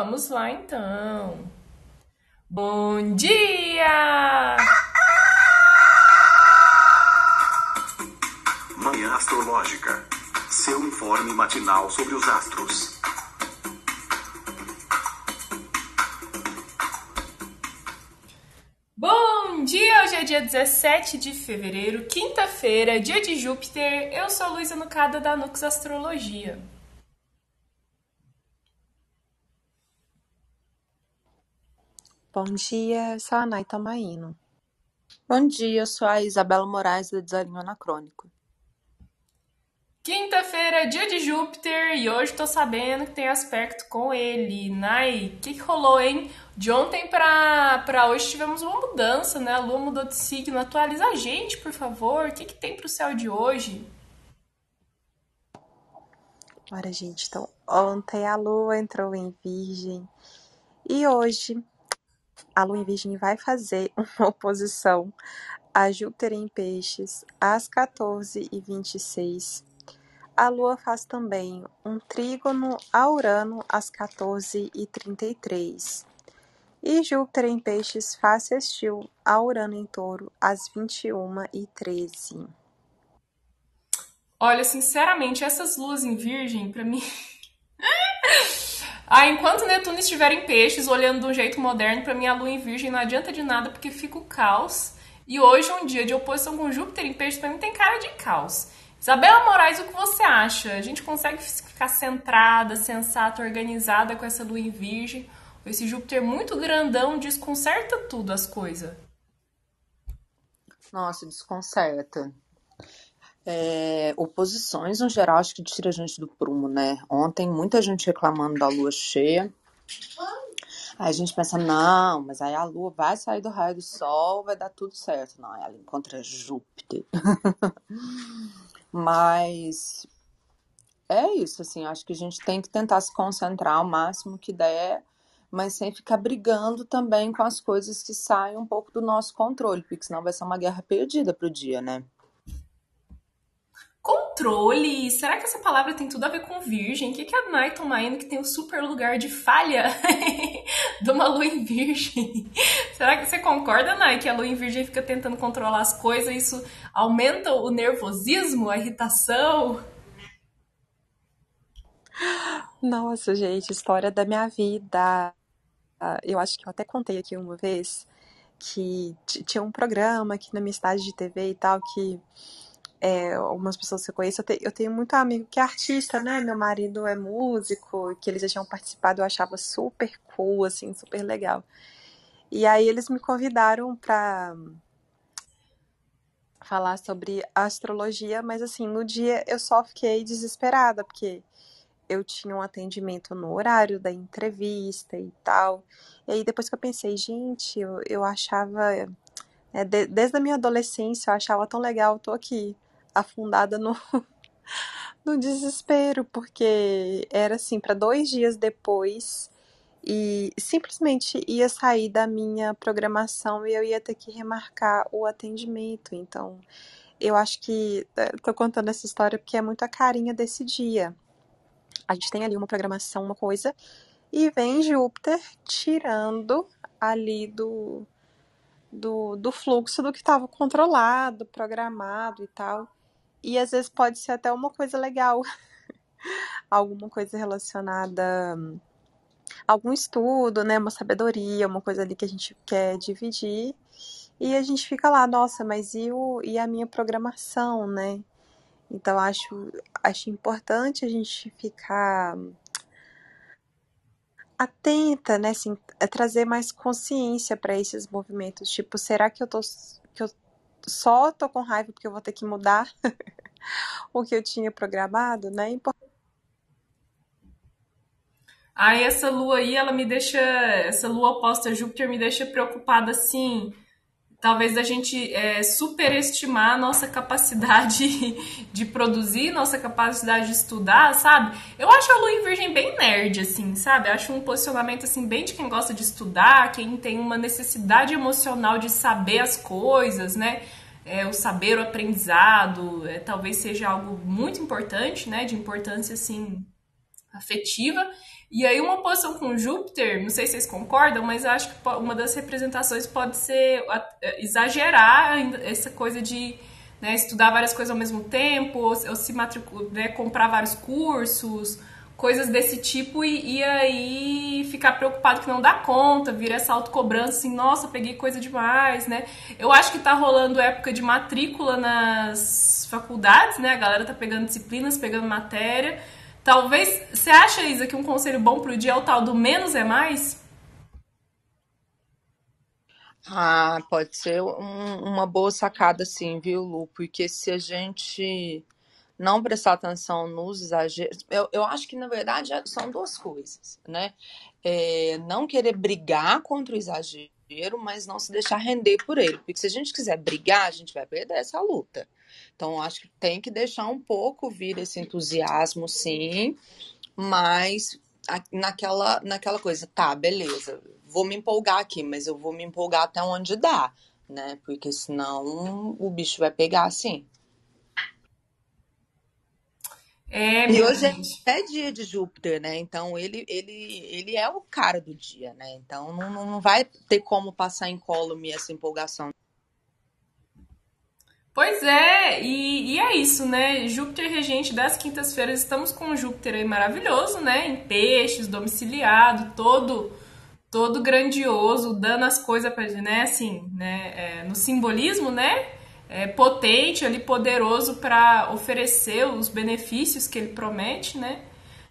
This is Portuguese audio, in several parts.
Vamos lá então. Bom dia! Manhã Astrológica. Seu informe matinal sobre os astros. Bom dia! Hoje é dia 17 de fevereiro, quinta-feira, dia de Júpiter. Eu sou Luísa Nucada da Nux Astrologia. Bom dia, eu sou a Nay Tomaino. Bom dia, eu sou a Isabela Moraes do Desalinho Anacrônico. Quinta-feira, dia de Júpiter, e hoje tô sabendo que tem aspecto com ele. Nai, o que, que rolou, hein? De ontem pra, pra hoje tivemos uma mudança, né? A lua mudou de signo. Atualiza a gente, por favor. O que, que tem pro céu de hoje? Olha, gente, então ontem a lua entrou em Virgem e hoje a lua em Virgem vai fazer uma oposição a Júpiter em Peixes às 14h26 a Lua faz também um trígono a Urano às 14h33. E Júpiter em Peixes faz sextil a Urano em Touro às 21h13. Olha, sinceramente, essas luas em Virgem, para mim. ah, enquanto Netuno estiver em Peixes, olhando de um jeito moderno, para mim a lua em Virgem não adianta de nada porque fica o caos. E hoje, um dia de oposição com Júpiter em Peixes, para mim tem cara de caos. Isabela Moraes, o que você acha? A gente consegue ficar centrada, sensata, organizada com essa lua em virgem? Esse Júpiter muito grandão desconcerta tudo as coisas. Nossa, desconcerta. É, oposições, no geral, acho que tira a gente do prumo, né? Ontem, muita gente reclamando da lua cheia. Aí a gente pensa, não, mas aí a lua vai sair do raio do sol, vai dar tudo certo. Não, ela encontra Júpiter. Mas é isso, assim, acho que a gente tem que tentar se concentrar o máximo que der, mas sem ficar brigando também com as coisas que saem um pouco do nosso controle, porque senão vai ser uma guerra perdida pro dia, né? Controle? Será que essa palavra tem tudo a ver com virgem? O que, que a Nai toma indo que tem o super lugar de falha de uma lua em virgem? Será que você concorda, Nai, que a lua em virgem fica tentando controlar as coisas isso aumenta o nervosismo, a irritação? Nossa, gente, história da minha vida. Eu acho que eu até contei aqui uma vez que tinha um programa aqui na minha cidade de TV e tal que é, algumas pessoas que eu conheço, eu, te, eu, tenho muito amigo que é artista, né? Meu marido é músico, que eles já tinham participado, eu achava super cool, assim, super legal. E aí eles me convidaram para falar sobre astrologia, mas assim, no dia eu só fiquei desesperada, porque eu tinha um atendimento no horário da entrevista e tal. E aí depois que eu pensei, gente, eu, eu achava. É, de, desde a minha adolescência eu achava tão legal, eu tô aqui afundada no, no desespero, porque era assim, para dois dias depois e simplesmente ia sair da minha programação e eu ia ter que remarcar o atendimento. Então, eu acho que é, tô contando essa história porque é muito a carinha desse dia. A gente tem ali uma programação, uma coisa, e vem Júpiter tirando ali do, do, do fluxo do que estava controlado, programado e tal. E às vezes pode ser até uma coisa legal, alguma coisa relacionada a algum estudo, né, uma sabedoria, uma coisa ali que a gente quer dividir. E a gente fica lá, nossa, mas e, o, e a minha programação, né? Então acho, acho importante a gente ficar atenta, né, assim, é trazer mais consciência para esses movimentos. Tipo, será que eu tô que eu só tô com raiva porque eu vou ter que mudar o que eu tinha programado, né? Aí essa lua aí, ela me deixa, essa lua oposta a Júpiter me deixa preocupada assim, talvez da gente é, superestimar a nossa capacidade de produzir, nossa capacidade de estudar, sabe? Eu acho a lua em virgem bem nerd, assim, sabe? Eu acho um posicionamento, assim, bem de quem gosta de estudar, quem tem uma necessidade emocional de saber as coisas, né? é, o saber, o aprendizado, é, talvez seja algo muito importante, né, de importância assim afetiva. E aí uma oposição com Júpiter, não sei se vocês concordam, mas eu acho que uma das representações pode ser exagerar essa coisa de né, estudar várias coisas ao mesmo tempo, ou, se matricular, né, comprar vários cursos, coisas desse tipo e, e, aí ficar preocupado que não dá conta, vira essa autocobrança assim, nossa, peguei coisa demais, né? Eu acho que tá rolando época de matrícula nas faculdades, né? A galera tá pegando disciplinas, pegando matéria. Talvez, você acha, Isa, que um conselho bom pro dia é o tal do menos é mais? Ah, pode ser um, uma boa sacada, sim, viu, Lu? Porque se a gente não prestar atenção nos exageros. Eu, eu acho que, na verdade, são duas coisas, né? É, não querer brigar contra o exagero, mas não se deixar render por ele. Porque se a gente quiser brigar, a gente vai perder essa luta. Então, acho que tem que deixar um pouco vir esse entusiasmo, sim, mas naquela, naquela coisa, tá, beleza, vou me empolgar aqui, mas eu vou me empolgar até onde dá, né? Porque senão o bicho vai pegar assim. É, e hoje gente. é dia de Júpiter, né? Então ele, ele, ele é o cara do dia, né? Então não, não vai ter como passar incólume essa empolgação. Pois é, e, e, é isso, né? Júpiter regente das quintas-feiras, estamos com Júpiter aí maravilhoso, né? Em peixes, domiciliado, todo todo grandioso, dando as coisas para, né? Assim, né? É, no simbolismo, né? é, potente, ali, poderoso para oferecer os benefícios que ele promete, né?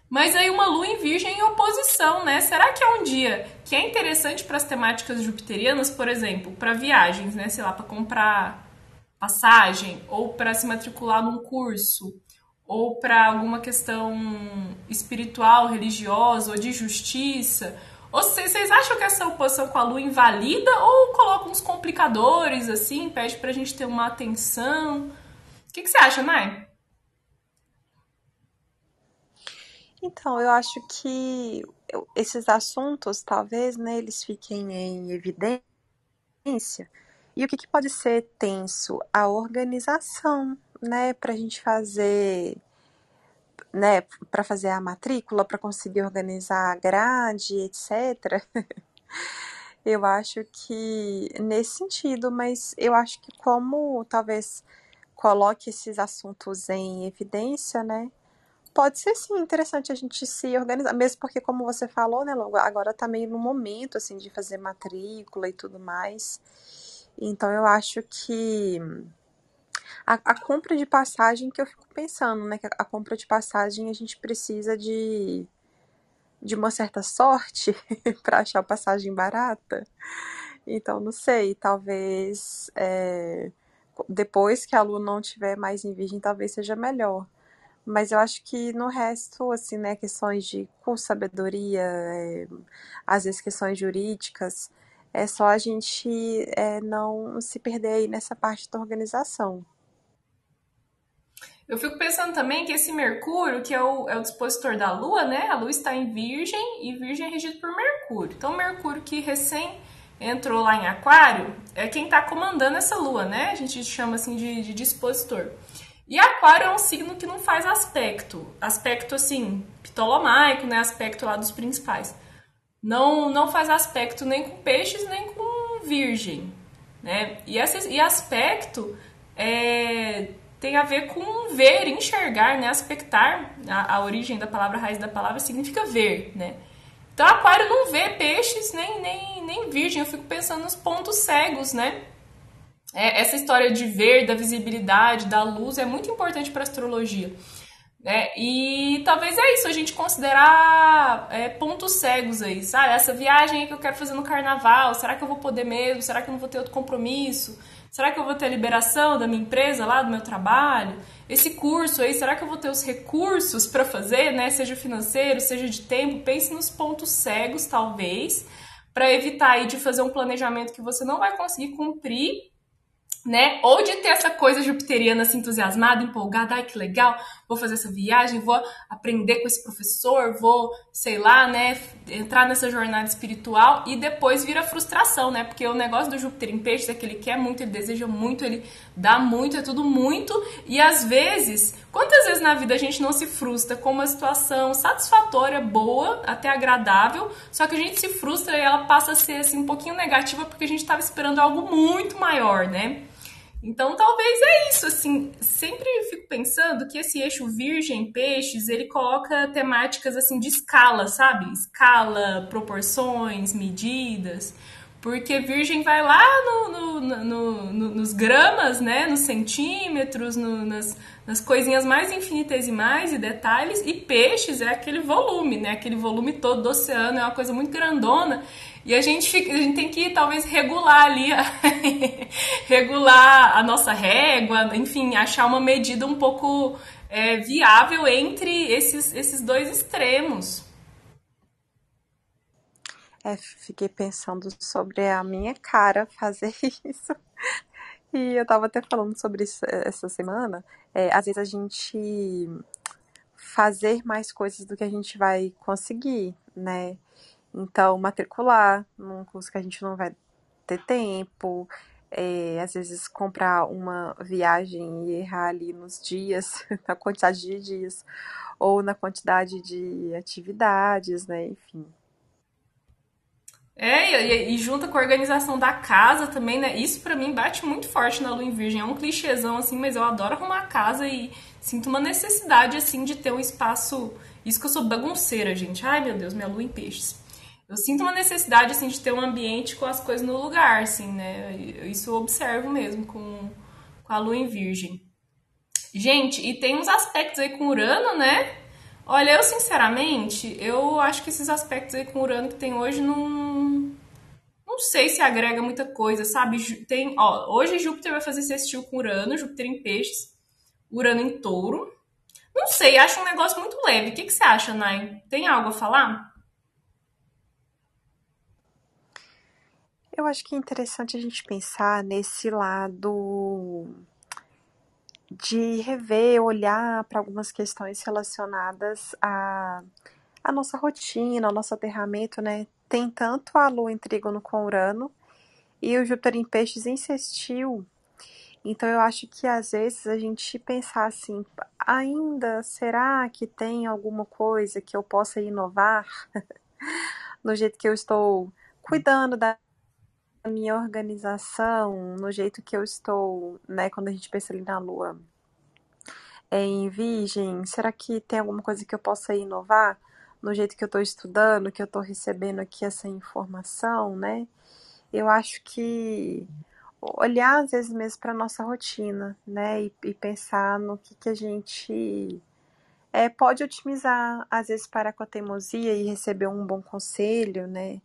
Mas aí uma lua em virgem em oposição, né? Será que é um dia que é interessante para as temáticas jupiterianas, por exemplo, para viagens, né? Sei lá, para comprar passagem ou para se matricular num curso ou para alguma questão espiritual, religiosa ou de justiça ou vocês acham que essa oposição com a Lua invalida ou coloca uns complicadores, assim, pede pra gente ter uma atenção? O que, que você acha, Nai? Então, eu acho que esses assuntos, talvez, né, eles fiquem em evidência. E o que, que pode ser tenso? A organização, né, pra gente fazer né, para fazer a matrícula, para conseguir organizar a grade, etc. eu acho que nesse sentido, mas eu acho que como talvez coloque esses assuntos em evidência, né? Pode ser sim interessante a gente se organizar, mesmo porque como você falou, né, logo agora tá meio no momento assim de fazer matrícula e tudo mais. Então eu acho que a, a, compra de passagem que eu fico pensando, né? Que a, a compra de passagem a gente precisa de, de uma certa sorte para achar passagem barata. Então, não sei, talvez é, depois que a Lu não tiver mais em virgem, talvez seja melhor. Mas eu acho que no resto, assim, né, questões de com sabedoria, é, às vezes questões jurídicas, é só a gente é, não se perder aí nessa parte da organização. Eu fico pensando também que esse Mercúrio, que é o, é o dispositor da Lua, né? A Lua está em Virgem e Virgem é regido por Mercúrio. Então, Mercúrio que recém entrou lá em Aquário é quem está comandando essa Lua, né? A gente chama assim de, de dispositor. E Aquário é um signo que não faz aspecto, aspecto assim, ptolomaico, né? Aspecto lá dos principais. Não, não faz aspecto nem com peixes nem com virgem, né? E, esse, e aspecto é, tem a ver com ver, enxergar, né? Aspectar, a, a origem da palavra, a raiz da palavra significa ver, né? Então, aquário não vê peixes nem, nem, nem virgem. Eu fico pensando nos pontos cegos, né? É, essa história de ver, da visibilidade, da luz, é muito importante para astrologia. Né? E talvez é isso, a gente considerar é, pontos cegos aí, sabe? Essa viagem que eu quero fazer no carnaval, será que eu vou poder mesmo? Será que eu não vou ter outro compromisso? Será que eu vou ter a liberação da minha empresa lá, do meu trabalho? Esse curso aí, será que eu vou ter os recursos para fazer, né? Seja financeiro, seja de tempo? Pense nos pontos cegos, talvez, para evitar aí de fazer um planejamento que você não vai conseguir cumprir, né? Ou de ter essa coisa jupiteriana assim, entusiasmada, empolgada, ai que legal, vou fazer essa viagem, vou aprender com esse professor, vou, sei lá, né, entrar nessa jornada espiritual e depois vira frustração, né? Porque o negócio do Júpiter em peixes é que ele quer muito, ele deseja muito, ele dá muito, é tudo muito e às vezes, quantas vezes na vida a gente não se frustra com uma situação satisfatória, boa, até agradável, só que a gente se frustra e ela passa a ser assim um pouquinho negativa porque a gente estava esperando algo muito maior, né? Então, talvez é isso, assim, sempre fico pensando que esse eixo virgem peixes, ele coloca temáticas assim de escala, sabe? Escala, proporções, medidas, porque virgem vai lá no, no, no, nos gramas, né, nos centímetros, nas, nas coisinhas mais infinitesimais e detalhes, e peixes é aquele volume, né, aquele volume todo do oceano, é uma coisa muito grandona, e a gente, fica, a gente tem que talvez regular ali, a, regular a nossa régua, enfim, achar uma medida um pouco é, viável entre esses, esses dois extremos. É, fiquei pensando sobre a minha cara fazer isso. E eu tava até falando sobre isso é, essa semana. É, às vezes a gente fazer mais coisas do que a gente vai conseguir, né? Então, matricular num curso que a gente não vai ter tempo, é, às vezes comprar uma viagem e errar ali nos dias, na quantidade de dias, ou na quantidade de atividades, né? Enfim. É, e, e, junta com a organização da casa também, né? Isso para mim bate muito forte na lua em virgem. É um clichêzão, assim, mas eu adoro arrumar a casa e sinto uma necessidade, assim, de ter um espaço. Isso que eu sou bagunceira, gente. Ai, meu Deus, minha lua em peixes. Eu sinto uma necessidade, assim, de ter um ambiente com as coisas no lugar, assim, né? Isso eu observo mesmo com, com a lua em virgem. Gente, e tem uns aspectos aí com Urano, né? Olha, eu sinceramente, eu acho que esses aspectos aí com Urano que tem hoje não. Não sei se agrega muita coisa, sabe? Tem, ó, hoje Júpiter vai fazer sextil com Urano, Júpiter em peixes, Urano em touro. Não sei, acho um negócio muito leve. O que, que você acha, Nai? Tem algo a falar? Eu acho que é interessante a gente pensar nesse lado de rever, olhar para algumas questões relacionadas à, à nossa rotina, ao nosso aterramento, né? Tem tanto a Lua em trígono com Urano e o Júpiter em peixes insistiu. Então eu acho que às vezes a gente pensar assim, ainda será que tem alguma coisa que eu possa inovar no jeito que eu estou cuidando da minha organização, no jeito que eu estou, né, quando a gente pensa ali na lua é, em virgem, será que tem alguma coisa que eu possa inovar no jeito que eu estou estudando, que eu estou recebendo aqui essa informação, né? Eu acho que olhar às vezes mesmo para nossa rotina, né, e, e, pensar no que, que a gente é, pode otimizar, às vezes parar com a teimosia e receber um bom conselho, né?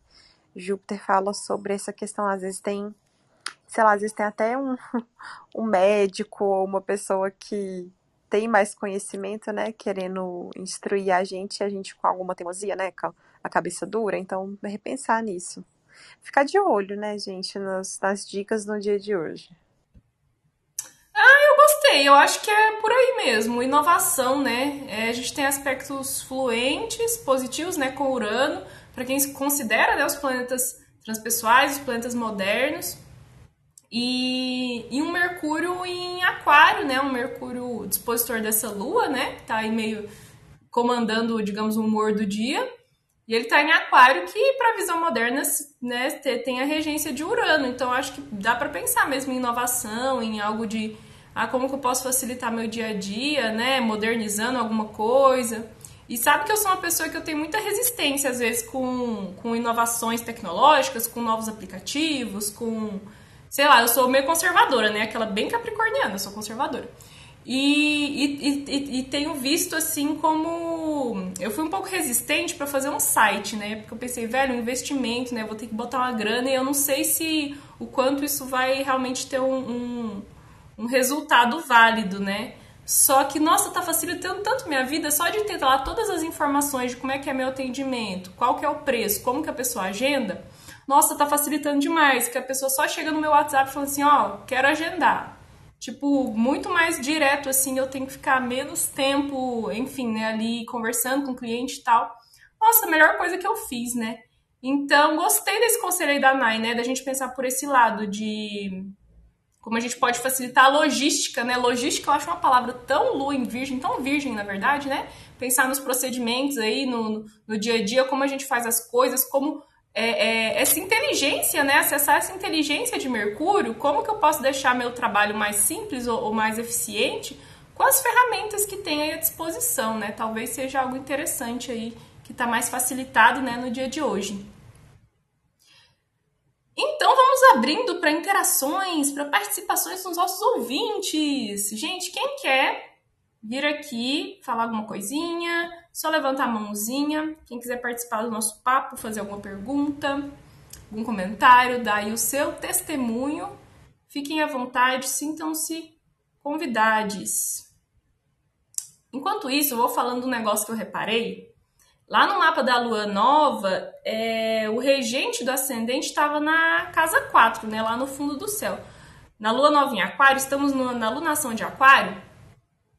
Júpiter fala sobre essa questão, às vezes tem, sei lá, às vezes tem até um, um médico ou uma pessoa que tem mais conhecimento, né, querendo instruir a gente, a gente com alguma teimosia, né, com a cabeça dura, então repensar nisso. Ficar de olho, né, gente, nas, nas dicas no dia de hoje. Ah, eu gostei. Eu acho que é por aí mesmo. Inovação, né? É, a gente tem aspectos fluentes, positivos, né? Com Urano para quem considera né, os planetas transpessoais, os planetas modernos. E, e um Mercúrio em Aquário, né? Um Mercúrio dispositor dessa Lua, né? Que tá aí meio comandando, digamos, o humor do dia. E ele está em Aquário, que para a visão moderna né, tem a regência de Urano. Então acho que dá para pensar mesmo em inovação, em algo de ah, como que eu posso facilitar meu dia a dia, né? Modernizando alguma coisa. E sabe que eu sou uma pessoa que eu tenho muita resistência, às vezes, com, com inovações tecnológicas, com novos aplicativos, com. Sei lá, eu sou meio conservadora, né? Aquela bem capricorniana, eu sou conservadora. E, e, e, e, tenho visto assim como. Eu fui um pouco resistente para fazer um site, né? Porque eu pensei, velho, um investimento, né? Vou ter que botar uma grana e eu não sei se o quanto isso vai realmente ter um, um, um resultado válido, né? Só que, nossa, tá facilitando tanto minha vida só de ter lá todas as informações de como é que é meu atendimento, qual que é o preço, como que a pessoa agenda. Nossa, tá facilitando demais, que a pessoa só chega no meu WhatsApp falando assim, ó, oh, quero agendar. tipo, muito mais direto, assim, eu tenho que ficar menos tempo, enfim, né, ali conversando com o cliente e tal. Nossa, a melhor coisa que eu fiz, né? Então, gostei desse conselho aí da Nai, né, da gente pensar por esse lado de como a gente pode facilitar a logística, né? Logística eu acho uma palavra tão lua em virgem, tão virgem, na verdade, né? Pensar nos procedimentos aí, no, no dia a dia, como a gente faz as coisas, como é, é, essa inteligência, né? Acessar essa inteligência de Mercúrio, como que eu posso deixar meu trabalho mais simples ou, ou mais eficiente com as ferramentas que tem aí à disposição, né? Talvez seja algo interessante aí que está mais facilitado, né, no dia de hoje. Então vamos abrindo para interações, para participações dos nossos ouvintes. Gente, quem quer vir aqui falar alguma coisinha, só levanta a mãozinha. Quem quiser participar do nosso papo, fazer alguma pergunta, algum comentário, dá aí o seu testemunho. Fiquem à vontade, sintam-se convidados. Enquanto isso, eu vou falando um negócio que eu reparei Lá no mapa da lua nova, é, o regente do ascendente estava na casa 4, né, lá no fundo do céu. Na lua nova em Aquário, estamos no, na lunação de Aquário,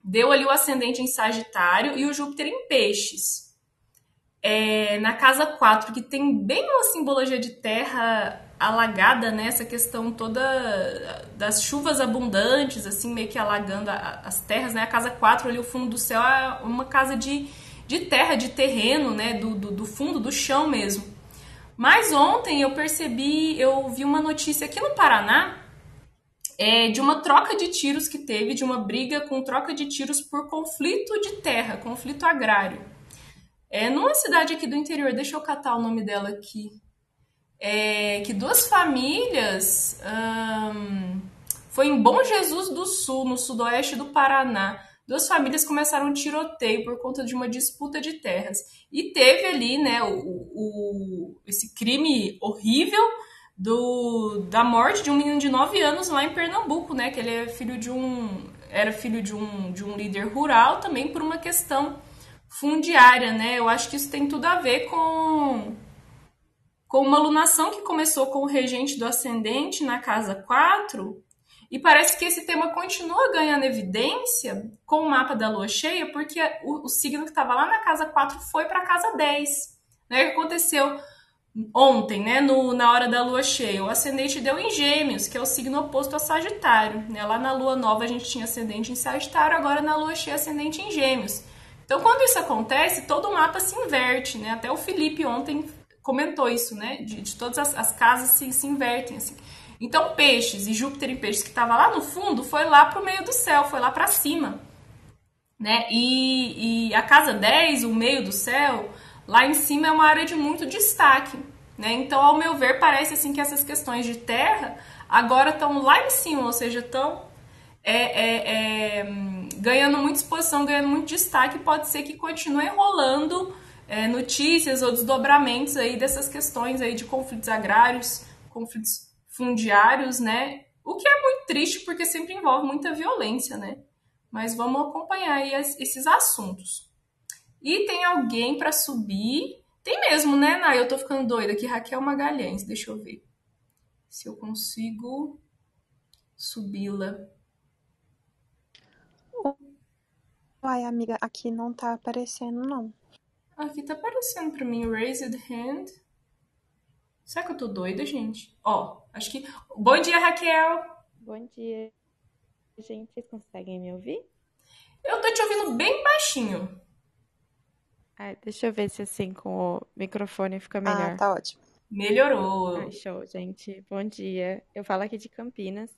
deu ali o ascendente em Sagitário e o Júpiter em Peixes. É, na casa 4, que tem bem uma simbologia de terra alagada, né? Essa questão toda das chuvas abundantes, assim, meio que alagando a, as terras, né? A casa 4 ali, o fundo do céu, é uma casa de de terra, de terreno, né, do, do, do fundo, do chão mesmo. Mas ontem eu percebi, eu vi uma notícia aqui no Paraná é, de uma troca de tiros que teve, de uma briga com troca de tiros por conflito de terra, conflito agrário. É, numa cidade aqui do interior, deixa eu catar o nome dela aqui. É, que duas famílias. Hum, foi em Bom Jesus do Sul, no sudoeste do Paraná duas famílias começaram um tiroteio por conta de uma disputa de terras. E teve ali, né, o, o, esse crime horrível do, da morte de um menino de 9 anos lá em Pernambuco, né, que ele é filho de um era filho de um, de um líder rural também por uma questão fundiária, né? Eu acho que isso tem tudo a ver com com uma alunação que começou com o regente do ascendente na casa 4 e parece que esse tema continua ganhando evidência com o mapa da lua cheia, porque o, o signo que estava lá na casa 4 foi para a casa 10. Né? O que aconteceu ontem, né, no, na hora da lua cheia? O ascendente deu em Gêmeos, que é o signo oposto a Sagitário. Né? Lá na lua nova a gente tinha ascendente em Sagitário, agora na lua cheia ascendente em Gêmeos. Então, quando isso acontece, todo o mapa se inverte, né? Até o Felipe ontem comentou isso, né? De, de todas as, as casas se, se invertem, assim. Então, peixes e Júpiter em peixes que estava lá no fundo foi lá para o meio do céu, foi lá para cima. Né? E, e, a casa 10, o meio do céu, lá em cima é uma área de muito destaque. Né? Então, ao meu ver, parece assim que essas questões de terra agora estão lá em cima, ou seja, estão é, é, é, ganhando muita exposição, ganhando muito destaque. Pode ser que continue rolando é, notícias ou desdobramentos aí dessas questões aí de conflitos agrários, conflitos fundiários, né? O que é muito triste porque sempre envolve muita violência, né? Mas vamos acompanhar aí esses assuntos. E tem alguém para subir? Tem mesmo, né, Nay? Eu tô ficando doida aqui, Raquel Magalhães. Deixa eu ver se eu consigo subi-la. Ai, amiga, aqui não tá aparecendo, não. Aqui tá aparecendo pra mim, raised hand. Será que eu tô doida, gente? Ó, acho que. Bom dia, Raquel! Bom dia, gente. Vocês conseguem me ouvir? Eu tô te ouvindo bem baixinho. Ah, deixa eu ver se assim com o microfone fica melhor. Ah, tá ótimo. Melhorou. Ah, show, gente. Bom dia. Eu falo aqui de Campinas.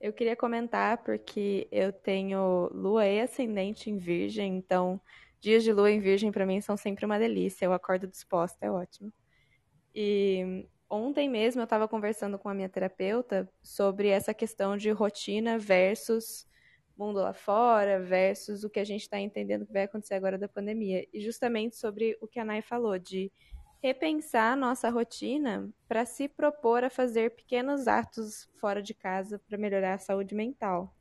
Eu queria comentar porque eu tenho lua e ascendente em virgem, então dias de lua em virgem para mim são sempre uma delícia. Eu acordo disposta, é ótimo. E ontem mesmo eu estava conversando com a minha terapeuta sobre essa questão de rotina versus mundo lá fora, versus o que a gente está entendendo que vai acontecer agora da pandemia. E justamente sobre o que a Nay falou, de repensar nossa rotina para se propor a fazer pequenos atos fora de casa para melhorar a saúde mental.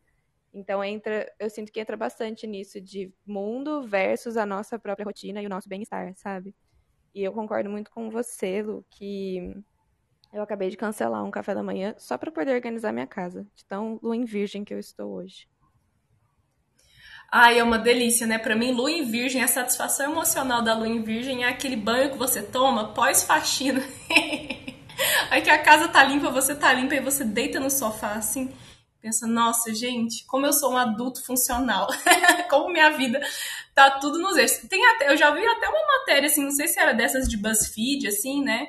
Então entra, eu sinto que entra bastante nisso de mundo versus a nossa própria rotina e o nosso bem-estar, sabe? E eu concordo muito com você, Lu, que Eu acabei de cancelar um café da manhã só para poder organizar minha casa, de tão lua em virgem que eu estou hoje. Ai, é uma delícia, né? Para mim, lua em virgem, a satisfação emocional da lua em virgem é aquele banho que você toma pós-faxina. Aí que a casa tá limpa, você tá limpa e você deita no sofá assim, pensa, nossa, gente, como eu sou um adulto funcional. como minha vida tá tudo nos eixos. Tem até, eu já vi até uma matéria assim, não sei se era dessas de BuzzFeed assim, né?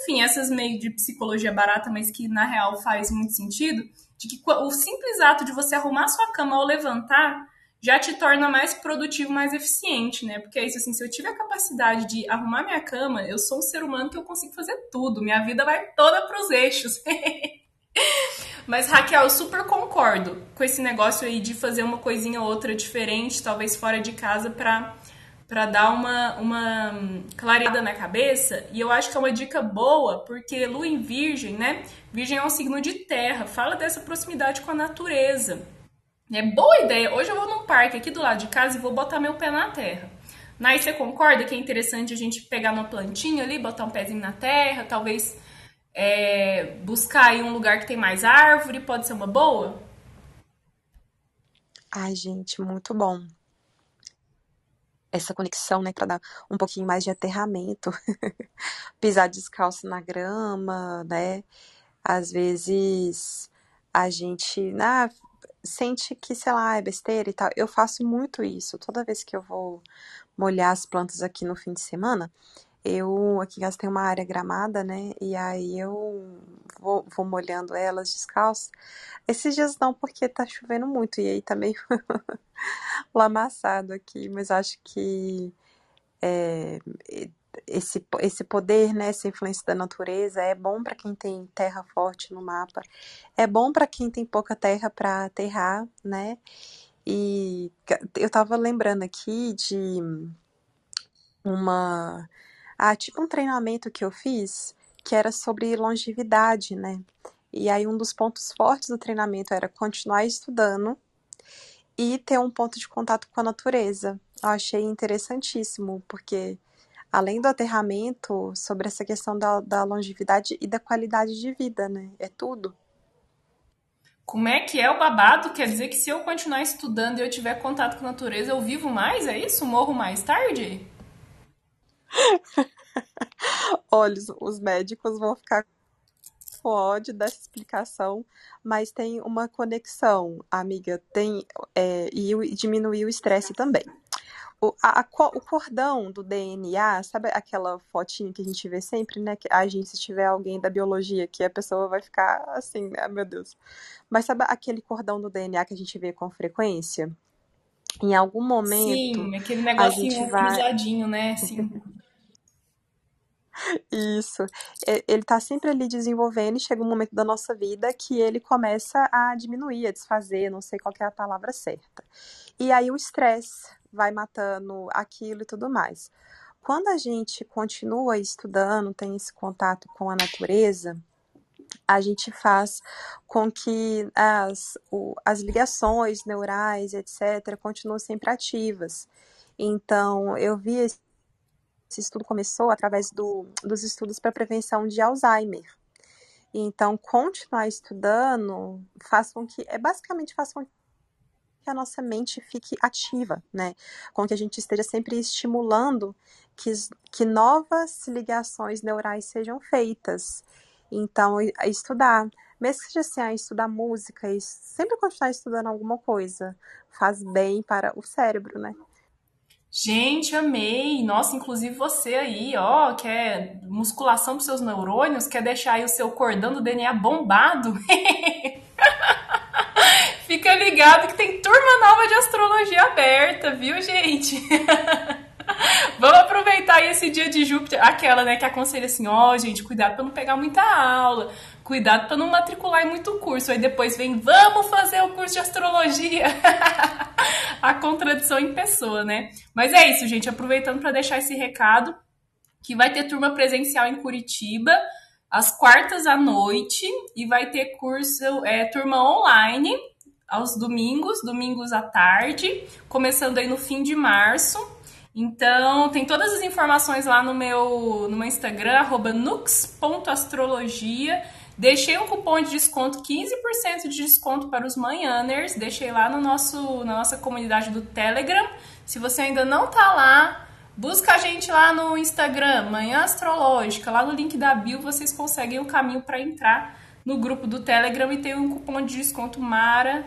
Enfim, essas meio de psicologia barata, mas que na real faz muito sentido, de que o simples ato de você arrumar sua cama ao levantar já te torna mais produtivo, mais eficiente, né? Porque é isso, assim, se eu tiver a capacidade de arrumar minha cama, eu sou um ser humano que eu consigo fazer tudo. Minha vida vai toda para os eixos. Mas, Raquel, eu super concordo com esse negócio aí de fazer uma coisinha ou outra diferente, talvez fora de casa, para para dar uma, uma clareada na cabeça. E eu acho que é uma dica boa, porque Lua em Virgem, né? Virgem é um signo de terra, fala dessa proximidade com a natureza. É boa ideia. Hoje eu vou num parque aqui do lado de casa e vou botar meu pé na terra. Aí você concorda que é interessante a gente pegar uma plantinha ali, botar um pezinho na terra, talvez é, buscar aí um lugar que tem mais árvore, pode ser uma boa? Ai, gente, muito bom. Essa conexão, né, para dar um pouquinho mais de aterramento. Pisar descalço na grama, né? Às vezes a gente, ah, sente que, sei lá, é besteira e tal. Eu faço muito isso. Toda vez que eu vou molhar as plantas aqui no fim de semana, eu aqui em casa tem uma área gramada, né? E aí eu vou, vou molhando elas descalço. Esses dias não, porque tá chovendo muito e aí tá meio lamaçado aqui, mas acho que é, esse, esse poder, né, essa influência da natureza é bom para quem tem terra forte no mapa, é bom para quem tem pouca terra para aterrar, né? E eu estava lembrando aqui de uma ah, tipo um treinamento que eu fiz que era sobre longevidade, né? E aí um dos pontos fortes do treinamento era continuar estudando e ter um ponto de contato com a natureza. Eu achei interessantíssimo, porque além do aterramento, sobre essa questão da, da longevidade e da qualidade de vida, né? É tudo. Como é que é o babado? Quer dizer que se eu continuar estudando e eu tiver contato com a natureza, eu vivo mais? É isso? Morro mais tarde? Olha, os médicos vão ficar com ódio dessa explicação, mas tem uma conexão, amiga, tem é, e diminuir o estresse também o, a, o cordão do DNA, sabe aquela fotinha que a gente vê sempre, né? Que a gente, se tiver alguém da biologia, que a pessoa vai ficar assim, né? Meu Deus. Mas sabe aquele cordão do DNA que a gente vê com frequência? Em algum momento. Sim, aquele negocinho vai... cruzadinho, né? Sim. Isso. Ele está sempre ali desenvolvendo e chega um momento da nossa vida que ele começa a diminuir, a desfazer, não sei qual é a palavra certa. E aí o estresse vai matando aquilo e tudo mais. Quando a gente continua estudando, tem esse contato com a natureza, a gente faz com que as, o, as ligações neurais, etc., continuem sempre ativas. Então, eu vi esse, esse estudo começou através do, dos estudos para prevenção de Alzheimer. Então, continuar estudando faz com que, é basicamente faz com que a nossa mente fique ativa, né? Com que a gente esteja sempre estimulando que, que novas ligações neurais sejam feitas. Então, estudar, mesmo que seja assim, ah, estudar música, sempre continuar estudando alguma coisa, faz bem para o cérebro, né? Gente, amei! Nossa, inclusive você aí, ó, quer musculação para seus neurônios, quer deixar aí o seu cordão do DNA bombado? Fica ligado que tem turma nova de astrologia aberta, viu, gente? Vamos aproveitar esse dia de Júpiter, aquela, né, que aconselha assim, ó, oh, gente, cuidado para não pegar muita aula, cuidado para não matricular em muito curso. Aí depois vem, vamos fazer o curso de astrologia. A contradição em pessoa, né? Mas é isso, gente, aproveitando para deixar esse recado, que vai ter turma presencial em Curitiba, às quartas à noite, e vai ter curso, é, turma online, aos domingos, domingos à tarde, começando aí no fim de março. Então, tem todas as informações lá no meu, no meu Instagram, arroba nux.astrologia. Deixei um cupom de desconto, 15% de desconto para os manhãners. Deixei lá no nosso, na nossa comunidade do Telegram. Se você ainda não tá lá, busca a gente lá no Instagram, Manhã Astrológica. Lá no link da bio vocês conseguem o caminho para entrar no grupo do Telegram e tem um cupom de desconto Mara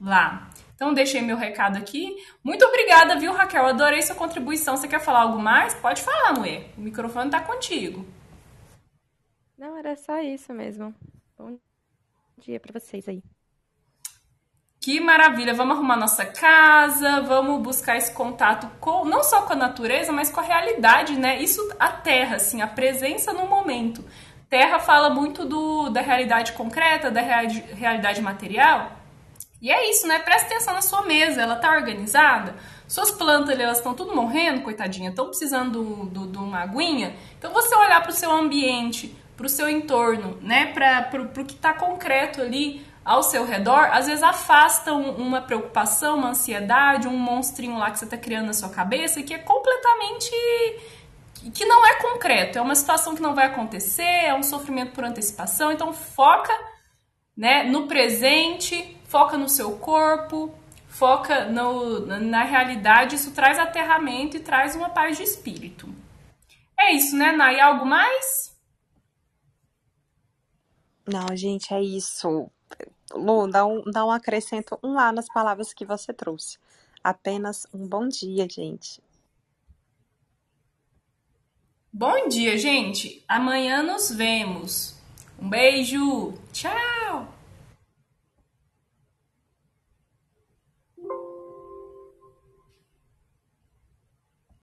lá. Então deixei meu recado aqui. Muito obrigada, viu, Raquel? Adorei sua contribuição. Você quer falar algo mais? Pode falar, Moê. O microfone tá contigo. Não, era só isso mesmo. Bom dia para vocês aí. Que maravilha! Vamos arrumar nossa casa, vamos buscar esse contato com não só com a natureza, mas com a realidade, né? Isso a terra, assim, a presença no momento. Terra fala muito do, da realidade concreta, da realidade material. E é isso, né? Presta atenção na sua mesa, ela tá organizada. Suas plantas, elas estão tudo morrendo, coitadinha, estão precisando de uma aguinha. Então você olhar para o seu ambiente, para o seu entorno, né? Para o que está concreto ali ao seu redor, às vezes afasta uma preocupação, uma ansiedade, um monstrinho lá que você está criando na sua cabeça que é completamente que não é concreto, é uma situação que não vai acontecer, é um sofrimento por antecipação. Então foca, né, no presente, foca no seu corpo, foca no, na realidade, isso traz aterramento e traz uma paz de espírito. É isso, né, Nay? Algo mais? Não, gente, é isso. Lu, dá um, dá um acrescento um A nas palavras que você trouxe. Apenas um bom dia, gente. Bom dia, gente. Amanhã nos vemos. Um beijo. Tchau.